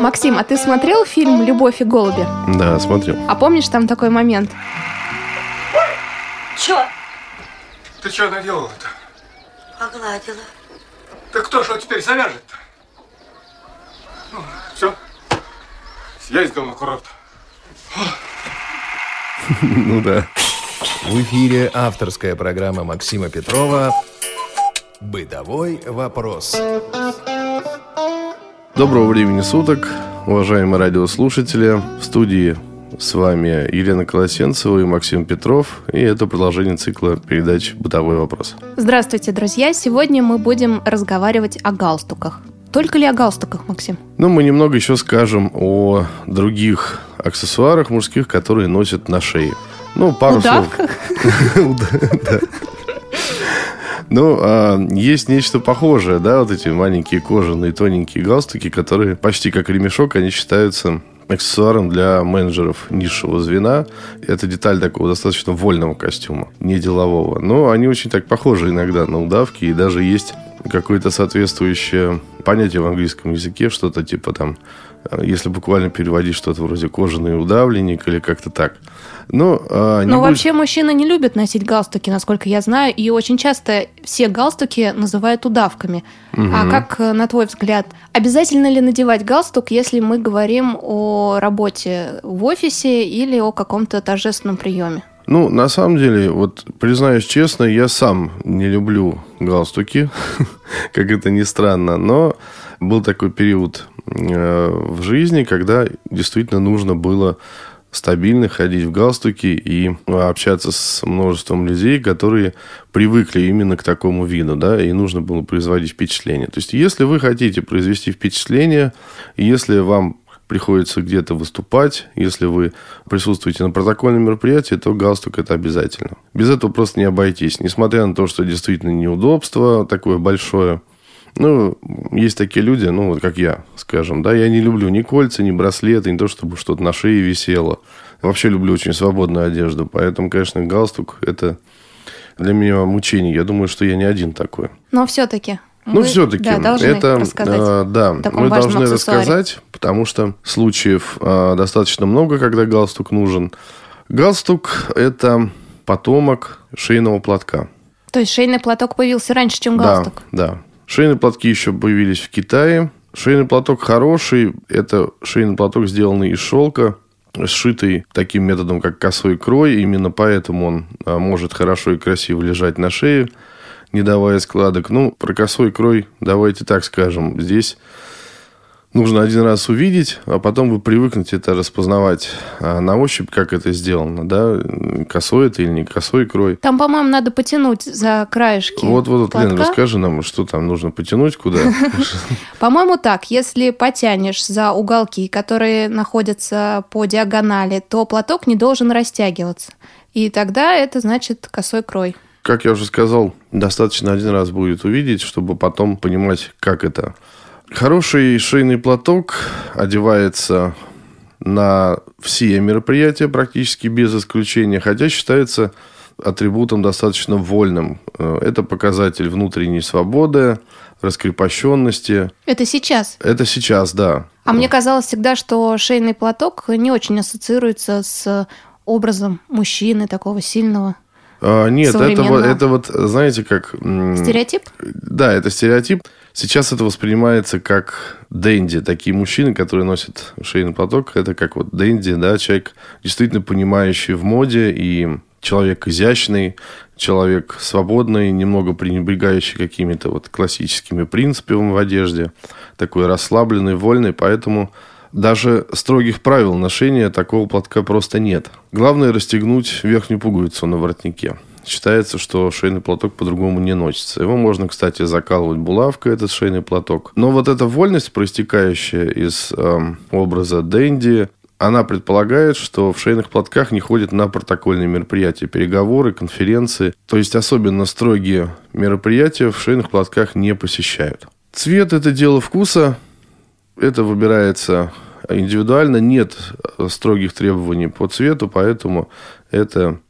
Максим, а ты смотрел фильм «Любовь и голуби»? Да, смотрел. А помнишь там такой момент? Чё? Ты что наделала-то? Погладила. Так кто что теперь завяжет-то? Ну, все. Съездил на курорт. Ну да. В эфире авторская программа Максима Петрова «Бытовой вопрос». Доброго времени суток, уважаемые радиослушатели. В студии с вами Елена Колосенцева и Максим Петров. И это продолжение цикла передач «Бытовой вопрос». Здравствуйте, друзья! Сегодня мы будем разговаривать о галстуках. Только ли о галстуках, Максим? Ну, мы немного еще скажем о других аксессуарах мужских, которые носят на шее. Ну, пару слов. Ну, а, есть нечто похожее, да, вот эти маленькие кожаные тоненькие галстуки, которые почти как ремешок, они считаются аксессуаром для менеджеров низшего звена. Это деталь такого достаточно вольного костюма, не делового. Но они очень так похожи иногда на удавки, и даже есть какое-то соответствующее понятие в английском языке, что-то типа там, если буквально переводить что-то вроде кожаный удавленник или как-то так. Но, а, не Ну, будь- вообще мужчины не любят носить галстуки, насколько я знаю, и очень часто все галстуки называют удавками. А как, э, на твой взгляд, обязательно ли надевать галстук, если мы говорим о работе в офисе или о каком-то торжественном приеме? Ну, на самом деле, вот признаюсь честно, я сам не люблю галстуки, как это ни странно, но был такой период э, в жизни, когда действительно нужно было стабильно ходить в галстуке и общаться с множеством людей, которые привыкли именно к такому виду, да, и нужно было производить впечатление. То есть, если вы хотите произвести впечатление, если вам приходится где-то выступать, если вы присутствуете на протокольном мероприятии, то галстук это обязательно. Без этого просто не обойтись. Несмотря на то, что действительно неудобство такое большое, ну, есть такие люди, ну, вот как я, скажем, да, я не люблю ни кольца, ни браслеты, не то, чтобы что-то на шее висело. Вообще люблю очень свободную одежду, поэтому, конечно, галстук – это для меня мучение. Я думаю, что я не один такой. Но все-таки. Ну, все-таки, да, должны это, э, да, мы должны аксессуаре. рассказать, потому что случаев э, достаточно много, когда галстук нужен. Галстук – это потомок шейного платка. То есть шейный платок появился раньше, чем галстук? Да, да. Шейные платки еще появились в Китае. Шейный платок хороший. Это шейный платок, сделанный из шелка, сшитый таким методом, как косой крой. Именно поэтому он а, может хорошо и красиво лежать на шее, не давая складок. Ну, про косой крой давайте так скажем. Здесь нужно один раз увидеть, а потом вы привыкнете это распознавать а, на ощупь, как это сделано, да, косой это или не косой крой. Там, по-моему, надо потянуть за краешки Вот, вот, платка. расскажи нам, что там нужно потянуть, куда. По-моему, так. Если потянешь за уголки, которые находятся по диагонали, то платок не должен растягиваться. И тогда это значит косой крой. Как я уже сказал, достаточно один раз будет увидеть, чтобы потом понимать, как это. Хороший шейный платок одевается на все мероприятия практически без исключения, хотя считается атрибутом достаточно вольным. Э, Это показатель внутренней свободы, раскрепощенности. Это сейчас. Это сейчас, да. А мне казалось всегда, что шейный платок не очень ассоциируется с образом мужчины такого сильного. А, Нет, это это вот, знаете, как... Стереотип? Да, это стереотип. Сейчас это воспринимается как дэнди. Такие мужчины, которые носят шейный платок, это как вот дэнди, да, человек действительно понимающий в моде и человек изящный, человек свободный, немного пренебрегающий какими-то вот классическими принципами в одежде, такой расслабленный, вольный, поэтому даже строгих правил ношения такого платка просто нет. Главное расстегнуть верхнюю пуговицу на воротнике. Считается, что шейный платок по-другому не носится. Его можно, кстати, закалывать булавкой, этот шейный платок. Но вот эта вольность, проистекающая из эм, образа Дэнди, она предполагает, что в шейных платках не ходят на протокольные мероприятия, переговоры, конференции. То есть особенно строгие мероприятия в шейных платках не посещают. Цвет – это дело вкуса. Это выбирается индивидуально. Нет э, строгих требований по цвету, поэтому это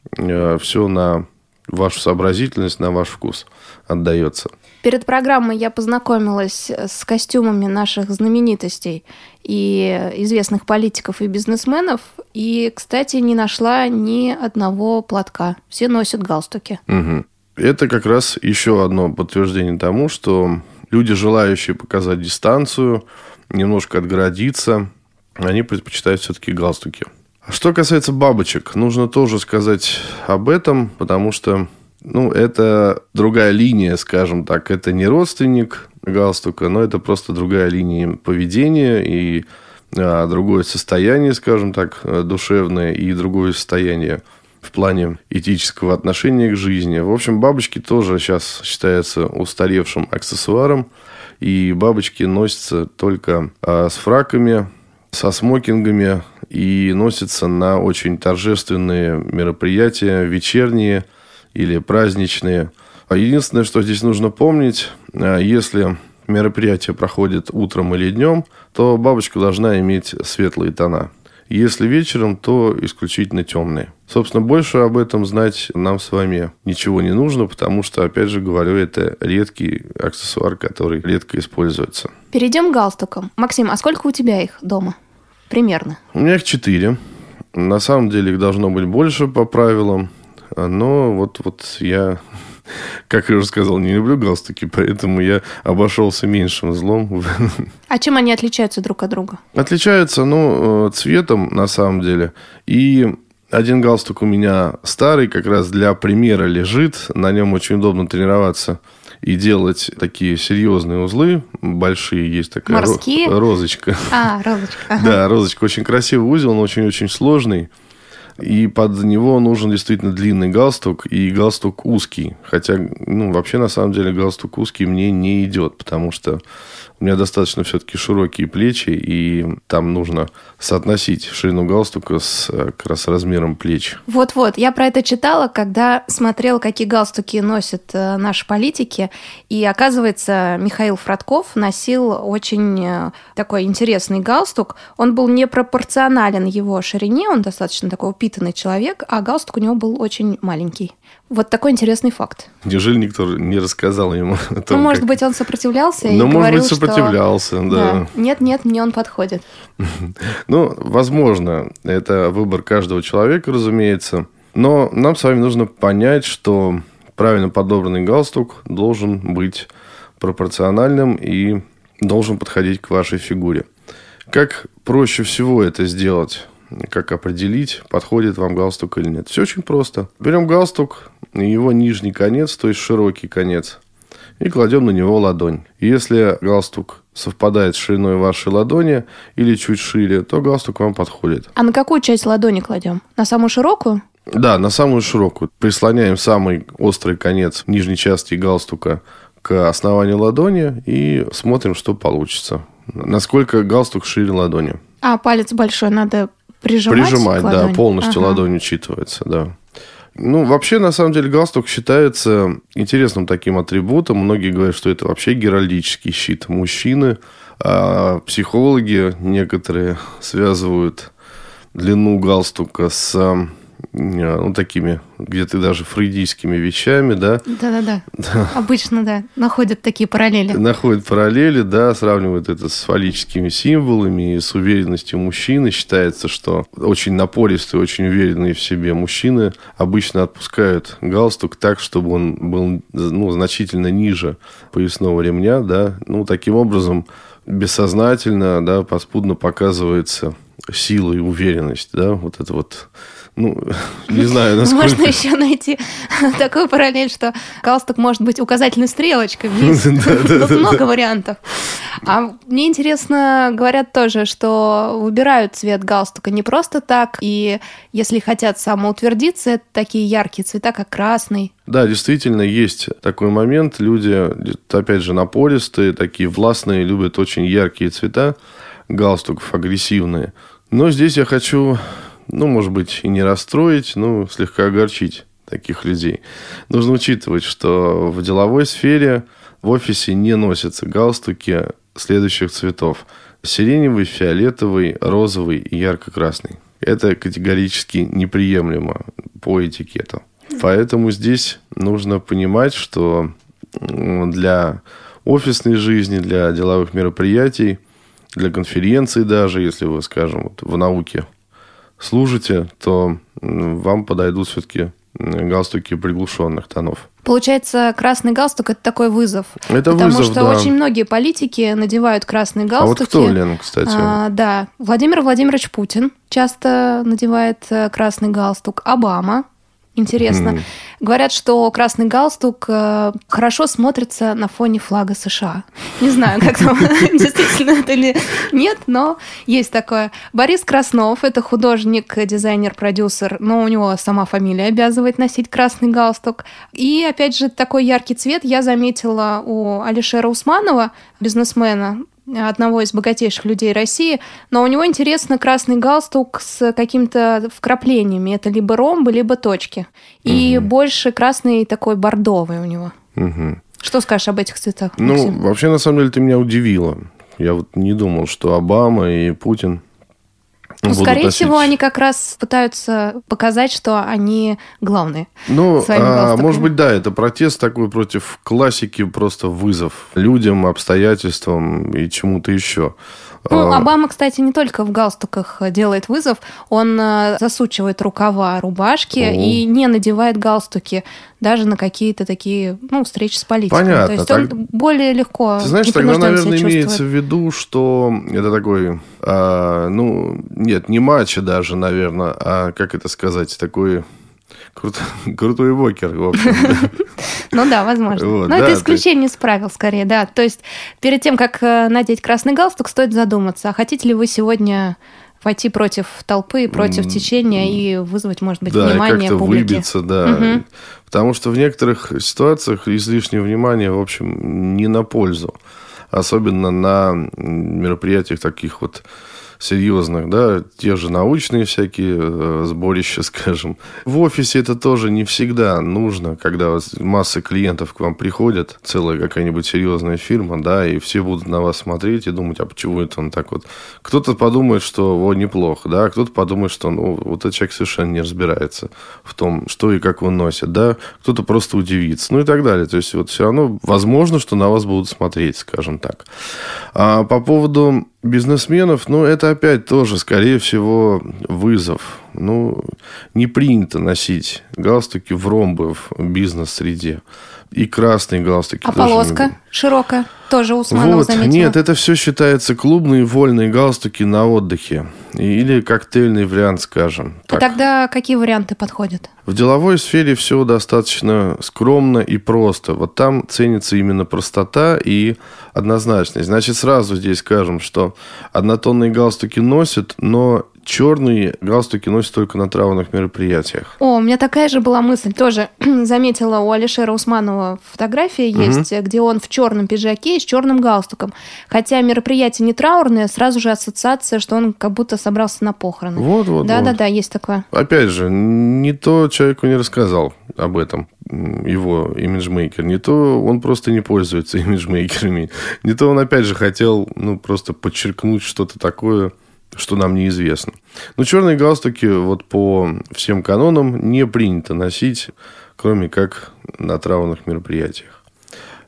все на вашу сообразительность, на ваш вкус отдается. Перед программой я познакомилась с костюмами наших знаменитостей и известных политиков и бизнесменов. И, кстати, не нашла ни одного платка. Все носят галстуки. Угу. Это как раз еще одно подтверждение тому, что люди, желающие показать дистанцию, немножко отгородиться, они предпочитают все-таки галстуки. Что касается бабочек, нужно тоже сказать об этом, потому что ну, это другая линия, скажем так. Это не родственник галстука, но это просто другая линия поведения и а, другое состояние, скажем так, душевное и другое состояние в плане этического отношения к жизни. В общем, бабочки тоже сейчас считаются устаревшим аксессуаром, и бабочки носятся только а, с фраками, со смокингами и носятся на очень торжественные мероприятия, вечерние или праздничные. А единственное, что здесь нужно помнить, а, если мероприятие проходит утром или днем, то бабочка должна иметь светлые тона. Если вечером, то исключительно темные. Собственно, больше об этом знать нам с вами ничего не нужно, потому что, опять же говорю, это редкий аксессуар, который редко используется. Перейдем к галстукам. Максим, а сколько у тебя их дома? Примерно. У меня их четыре. На самом деле их должно быть больше по правилам. Но вот, вот я как я уже сказал, не люблю галстуки, поэтому я обошелся меньшим злом. А чем они отличаются друг от друга? Отличаются, ну, э, цветом, на самом деле. И один галстук у меня старый, как раз для примера лежит. На нем очень удобно тренироваться и делать такие серьезные узлы, большие, есть такая Морские? розочка. А, розочка. Да, розочка. Очень красивый узел, он очень-очень сложный. И под него нужен действительно длинный галстук и галстук узкий. Хотя, ну, вообще, на самом деле, галстук узкий мне не идет, потому что у меня достаточно все-таки широкие плечи, и там нужно соотносить ширину галстука с э, как раз размером плеч. Вот-вот, я про это читала, когда смотрела, какие галстуки носят э, наши политики, и оказывается, Михаил Фродков носил очень э, такой интересный галстук. Он был непропорционален его ширине, он достаточно такой упитанный человек, а галстук у него был очень маленький. Вот такой интересный факт. Неужели никто не рассказал ему о том, Ну, может как- быть, он сопротивлялся и Ну, может говорил, быть, сопротивлялся, что... да. Нет, нет, мне он подходит. Ну, возможно, это выбор каждого человека, разумеется. Но нам с вами нужно понять, что правильно подобранный галстук должен быть пропорциональным и должен подходить к вашей фигуре. Как проще всего это сделать? Как определить, подходит вам галстук или нет? Все очень просто. Берем галстук, его нижний конец, то есть широкий конец, и кладем на него ладонь. Если галстук совпадает с шириной вашей ладони или чуть шире, то галстук вам подходит. А на какую часть ладони кладем? На самую широкую? Да, на самую широкую. Прислоняем самый острый конец нижней части галстука к основанию ладони и смотрим, что получится. Насколько галстук шире ладони. А палец большой надо прижимать, Прижимать, да, полностью Ага. ладонь учитывается, да. Ну, вообще, на самом деле, галстук считается интересным таким атрибутом. Многие говорят, что это вообще геральдический щит мужчины. А психологи некоторые связывают длину галстука с ну, такими где-то даже фрейдийскими вещами, да. Да-да-да. Обычно, да, находят такие параллели. Находят параллели, да, сравнивают это с фаллическими символами и с уверенностью мужчины. Считается, что очень напористые, очень уверенные в себе мужчины обычно отпускают галстук так, чтобы он был ну, значительно ниже поясного ремня, да. Ну, таким образом, бессознательно, да, подспудно показывается сила и уверенность, да, вот это вот, ну, не знаю, насколько... Можно еще найти такую параллель, что галстук может быть указательной стрелочкой вниз. Тут много вариантов. А мне интересно, говорят тоже, что выбирают цвет галстука не просто так, и если хотят самоутвердиться, это такие яркие цвета, как красный. Да, действительно, есть такой момент. Люди, опять же, напористые, такие властные, любят очень яркие цвета галстуков, агрессивные. Но здесь я хочу, ну, может быть, и не расстроить, но слегка огорчить таких людей. Нужно учитывать, что в деловой сфере в офисе не носятся галстуки следующих цветов. Сиреневый, фиолетовый, розовый и ярко-красный. Это категорически неприемлемо по этикету. Поэтому здесь нужно понимать, что для офисной жизни, для деловых мероприятий, для конференций даже, если вы, скажем, вот в науке служите, то вам подойдут все-таки галстуки приглушенных тонов. Получается, красный галстук это такой вызов. Это потому вызов, что да. очень многие политики надевают красные галстуки. А вот кто, Лена, кстати? А, да, Владимир Владимирович Путин часто надевает э, красный галстук. Обама Интересно. Mm. Говорят, что красный галстук э, хорошо смотрится на фоне флага США. Не знаю, как там действительно это или нет, но есть такое. Борис Краснов – это художник, дизайнер, продюсер, но у него сама фамилия обязывает носить красный галстук. И, опять же, такой яркий цвет я заметила у Алишера Усманова, бизнесмена, одного из богатейших людей России, но у него интересно красный галстук с какими-то вкраплениями. Это либо ромбы, либо точки. И угу. больше красный такой бордовый у него. Угу. Что скажешь об этих цветах? Ну, Максим? вообще, на самом деле, ты меня удивила. Я вот не думал, что Обама и Путин ну, скорее носить. всего, они как раз пытаются показать, что они главные. Ну, а, может быть, да, это протест такой против классики, просто вызов людям, обстоятельствам и чему-то еще. Ну, а. Обама, кстати, не только в галстуках делает вызов, он э, засучивает рукава рубашки О. и не надевает галстуки даже на какие-то такие, ну, встречи с политиками. Понятно. То есть так... он более легко. Ты знаешь, тогда, наверное, имеется в виду, что это такой, а, ну, нет, не матча даже, наверное, а как это сказать, такой Крут, крутой вокер, в общем. Ну да, возможно. Вот, Но да, это исключение из правил, скорее, да. То есть перед тем, как э, надеть красный галстук, стоит задуматься, а хотите ли вы сегодня пойти против толпы, против течения и вызвать, может быть, да, внимание как-то публики. выбиться, да. Угу. Потому что в некоторых ситуациях излишнее внимание, в общем, не на пользу. Особенно на мероприятиях таких вот серьезных, да, те же научные всякие э, сборища, скажем. В офисе это тоже не всегда нужно, когда масса клиентов к вам приходят, целая какая-нибудь серьезная фирма, да, и все будут на вас смотреть и думать, а почему это он так вот. Кто-то подумает, что о, неплохо, да, кто-то подумает, что ну, вот этот человек совершенно не разбирается в том, что и как он носит, да, кто-то просто удивится, ну и так далее. То есть вот все равно возможно, что на вас будут смотреть, скажем так. А по поводу бизнесменов, ну, это опять тоже, скорее всего, вызов. Ну, не принято носить галстуки в ромбы в бизнес-среде. И красные галстуки. А полоска не... широкая тоже Усманова вот, заметила. Нет, это все считается клубные вольные галстуки на отдыхе. Или коктейльный вариант, скажем. А так. А тогда какие варианты подходят? В деловой сфере все достаточно скромно и просто. Вот там ценится именно простота и однозначность. Значит, сразу здесь скажем, что однотонные галстуки носят, но черные галстуки носят только на травных мероприятиях. О, у меня такая же была мысль. Тоже заметила у Алишера Усманова фотография есть, угу. где он в черном пиджаке и с черным галстуком. Хотя мероприятие не траурное, сразу же ассоциация, что он как будто собрался на похороны. Вот, вот. Да, вот. да, да, есть такое. Опять же, не то человеку не рассказал об этом его имиджмейкер, не то он просто не пользуется имиджмейкерами, не то он опять же хотел ну просто подчеркнуть что-то такое, что нам неизвестно. Но черные галстуки вот по всем канонам не принято носить, кроме как на травных мероприятиях.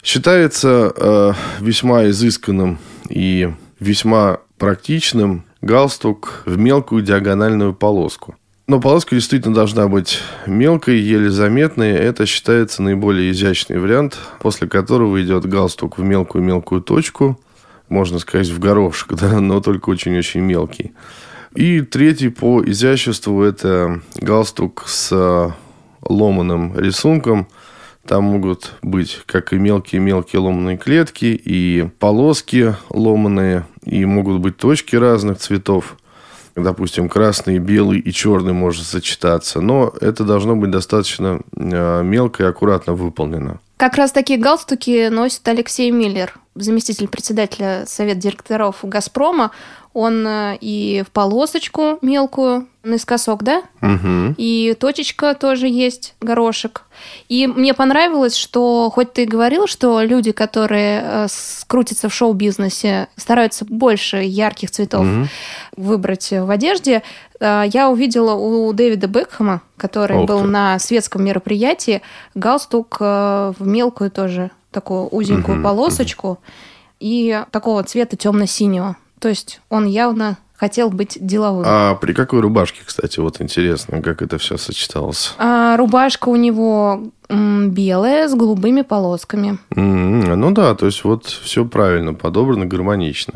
Считается э, весьма изысканным и весьма практичным галстук в мелкую диагональную полоску. Но полоска действительно должна быть мелкой, еле заметной. Это считается наиболее изящный вариант, после которого идет галстук в мелкую-мелкую точку – можно сказать, в горошек, да, но только очень-очень мелкий. И третий по изяществу это галстук с ломаным рисунком. Там могут быть как и мелкие-мелкие ломаные клетки, и полоски ломаные, и могут быть точки разных цветов. Допустим, красный, белый и черный может сочетаться. Но это должно быть достаточно а, мелко и аккуратно выполнено. Как раз такие галстуки носит Алексей Миллер, заместитель председателя Совета директоров «Газпрома». Он э, и в полосочку мелкую, наискосок, да? Угу. И точечка тоже есть, горошек. И мне понравилось, что хоть ты и говорил, что люди, которые э, скрутятся в шоу-бизнесе, стараются больше ярких цветов угу. выбрать в одежде, э, я увидела у Дэвида Бекхэма, который Ох был ты. на светском мероприятии, галстук в мелкую тоже такую узенькую полосочку и такого цвета темно-синего. То есть он явно хотел быть деловым. А при какой рубашке, кстати, вот интересно, как это все сочеталось? А рубашка у него м, белая с голубыми полосками. М, Ну да, то есть вот все правильно подобрано, гармонично.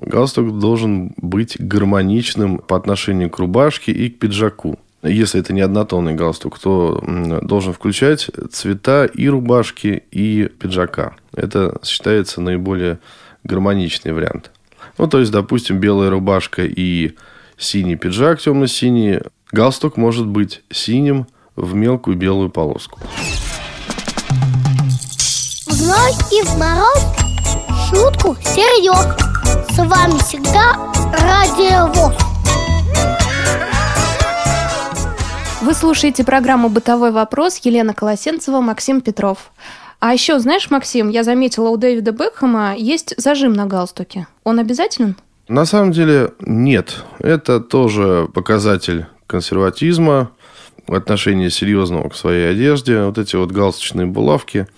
Галстук должен быть гармоничным по отношению к рубашке и к пиджаку. Если это не однотонный галстук, то должен включать цвета и рубашки, и пиджака. Это считается наиболее гармоничный вариант. Ну, то есть, допустим, белая рубашка и синий пиджак темно-синий. Галстук может быть синим в мелкую белую полоску. В и в мороз шутку серьез. С вами всегда Радио ВОЗ. Вы слушаете программу «Бытовой вопрос» Елена Колосенцева, Максим Петров. А еще, знаешь, Максим, я заметила, у Дэвида Бекхэма есть зажим на галстуке. Он обязателен? На самом деле нет. Это тоже показатель консерватизма, отношения серьезного к своей одежде. Вот эти вот галстучные булавки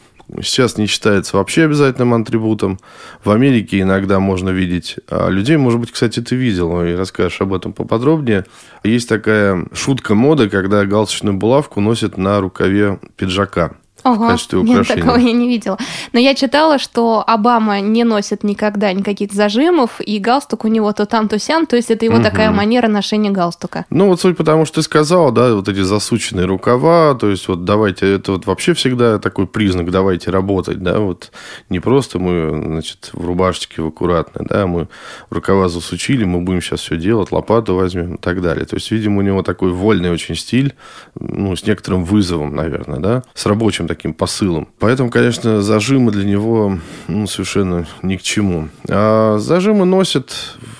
сейчас не считается вообще обязательным атрибутом. В Америке иногда можно видеть а, людей, может быть, кстати, ты видел, и расскажешь об этом поподробнее. Есть такая шутка моды, когда галстучную булавку носят на рукаве пиджака в Ага, качестве нет, украшения. такого я не видела. Но я читала, что Обама не носит никогда никаких зажимов, и галстук у него то там, то сям, то есть это его такая манера ношения галстука. Ну, вот суть потому, что ты сказал, да, вот эти засученные рукава, то есть вот давайте, это вот вообще всегда такой признак, давайте работать, да, вот не просто мы, значит, в рубашечке в аккуратной, да, мы рукава засучили, мы будем сейчас все делать, лопату возьмем и так далее. То есть, видимо, у него такой вольный очень стиль, ну, с некоторым вызовом, наверное, да, с рабочим таким посылом. Поэтому, конечно, зажимы для него ну, совершенно ни к чему. А зажимы носят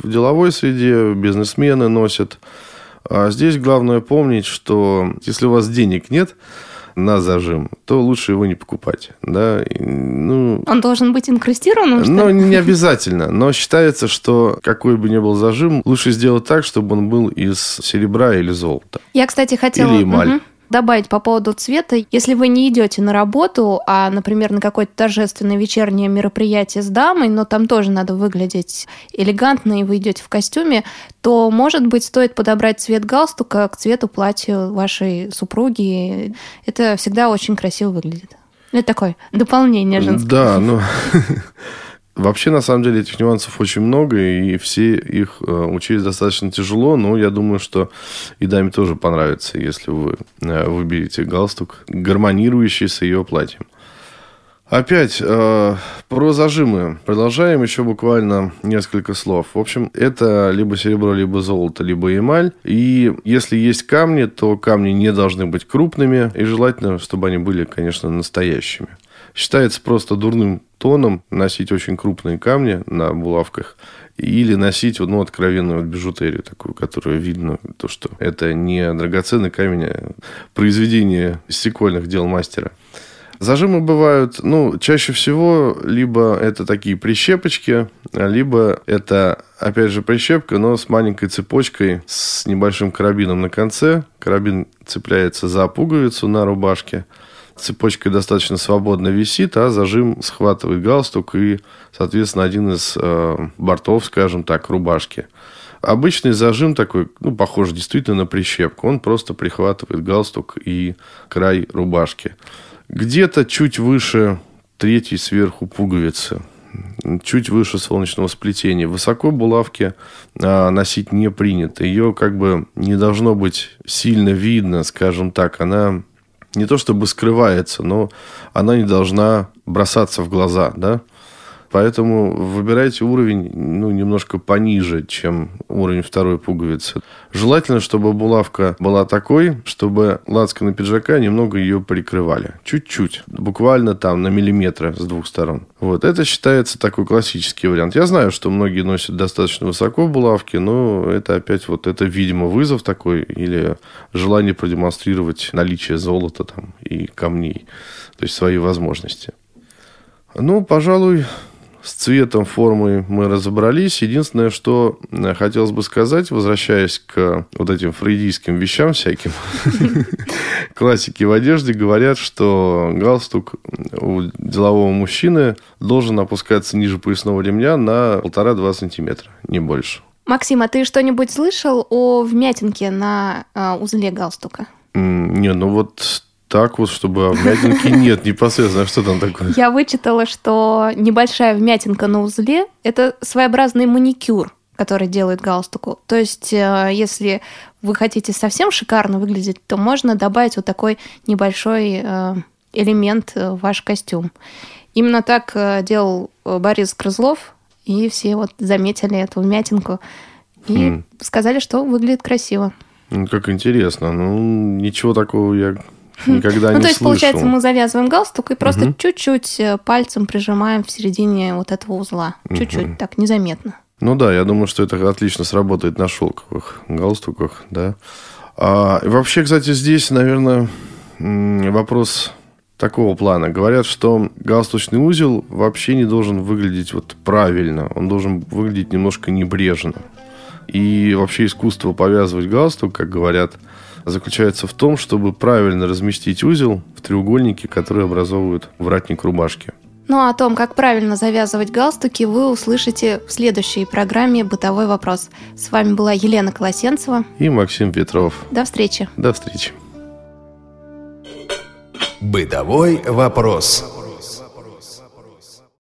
в деловой среде, бизнесмены носят. А здесь главное помнить, что если у вас денег нет на зажим, то лучше его не покупать. Да? И, Ну, Он должен быть но ли? не обязательно. Но считается, что какой бы ни был зажим, лучше сделать так, чтобы он был из серебра или золота. Я, кстати, хотела Или эмаль. Добавить по поводу цвета. Если вы не идете на работу, а, например, на какое-то торжественное вечернее мероприятие с дамой, но там тоже надо выглядеть элегантно, и вы идете в костюме, то, может быть, стоит подобрать цвет галстука к цвету платья вашей супруги. Это всегда очень красиво выглядит. Это такое дополнение женское. Да, ну... Вообще, на самом деле, этих нюансов очень много, и все их э, учить достаточно тяжело, но я думаю, что и даме тоже понравится, если вы э, выберете галстук, гармонирующий с ее платьем. Опять э, про зажимы. Продолжаем еще буквально несколько слов. В общем, это либо серебро, либо золото, либо эмаль. И если есть камни, то камни не должны быть крупными. И желательно, чтобы они были, конечно, настоящими. Считается просто дурным тоном носить очень крупные камни на булавках или носить ну, откровенную бижутерию такую, которую видно, то, что это не драгоценный камень, а произведение стекольных дел мастера. Зажимы бывают, ну, чаще всего, либо это такие прищепочки, либо это, опять же, прищепка, но с маленькой цепочкой, с небольшим карабином на конце. Карабин цепляется за пуговицу на рубашке. Цепочка достаточно свободно висит, а зажим схватывает галстук и, соответственно, один из э, бортов, скажем так, рубашки. Обычный зажим такой, ну, похож действительно на прищепку. Он просто прихватывает галстук и край рубашки. Где-то чуть выше третьей сверху пуговицы, чуть выше солнечного сплетения. Высоко булавки а, носить не принято. Ее как бы не должно быть сильно видно, скажем так. Она не то чтобы скрывается, но она не должна бросаться в глаза, да. Поэтому выбирайте уровень ну, немножко пониже, чем уровень второй пуговицы. Желательно, чтобы булавка была такой, чтобы лацканы пиджака немного ее прикрывали. Чуть-чуть. Буквально там на миллиметры с двух сторон. Вот. Это считается такой классический вариант. Я знаю, что многие носят достаточно высоко булавки, но это опять вот это, видимо, вызов такой или желание продемонстрировать наличие золота там и камней. То есть свои возможности. Ну, пожалуй, с цветом, формой мы разобрались. Единственное, что э, хотелось бы сказать, возвращаясь к вот этим фрейдийским вещам всяким, классики в одежде говорят, что галстук у делового мужчины должен опускаться ниже поясного ремня на полтора-два сантиметра, не больше. Максим, а ты что-нибудь слышал о вмятинке на э, узле галстука? Не, ну вот так вот, чтобы вмятинки нет непосредственно. Что там такое? Я вычитала, что небольшая вмятинка на узле – это своеобразный маникюр, который делает галстуку. То есть, э, если вы хотите совсем шикарно выглядеть, то можно добавить вот такой небольшой э, элемент в ваш костюм. Именно так э, делал Борис Крызлов, и все вот заметили эту вмятинку и хм. сказали, что выглядит красиво. Ну, как интересно. Ну, ничего такого я Никогда ну, не то есть, слышал. получается, мы завязываем галстук и просто угу. чуть-чуть э, пальцем прижимаем в середине вот этого узла. Чуть-чуть, угу. так, незаметно. Ну да, я думаю, что это отлично сработает на шелковых галстуках, да. А, вообще, кстати, здесь, наверное, вопрос такого плана. Говорят, что галстучный узел вообще не должен выглядеть вот правильно. Он должен выглядеть немножко небрежно. И вообще искусство повязывать галстук, как говорят, заключается в том, чтобы правильно разместить узел в треугольнике, который образовывают вратник рубашки. Ну а о том, как правильно завязывать галстуки, вы услышите в следующей программе «Бытовой вопрос». С вами была Елена Колосенцева и Максим Петров. До встречи. До встречи. «Бытовой вопрос».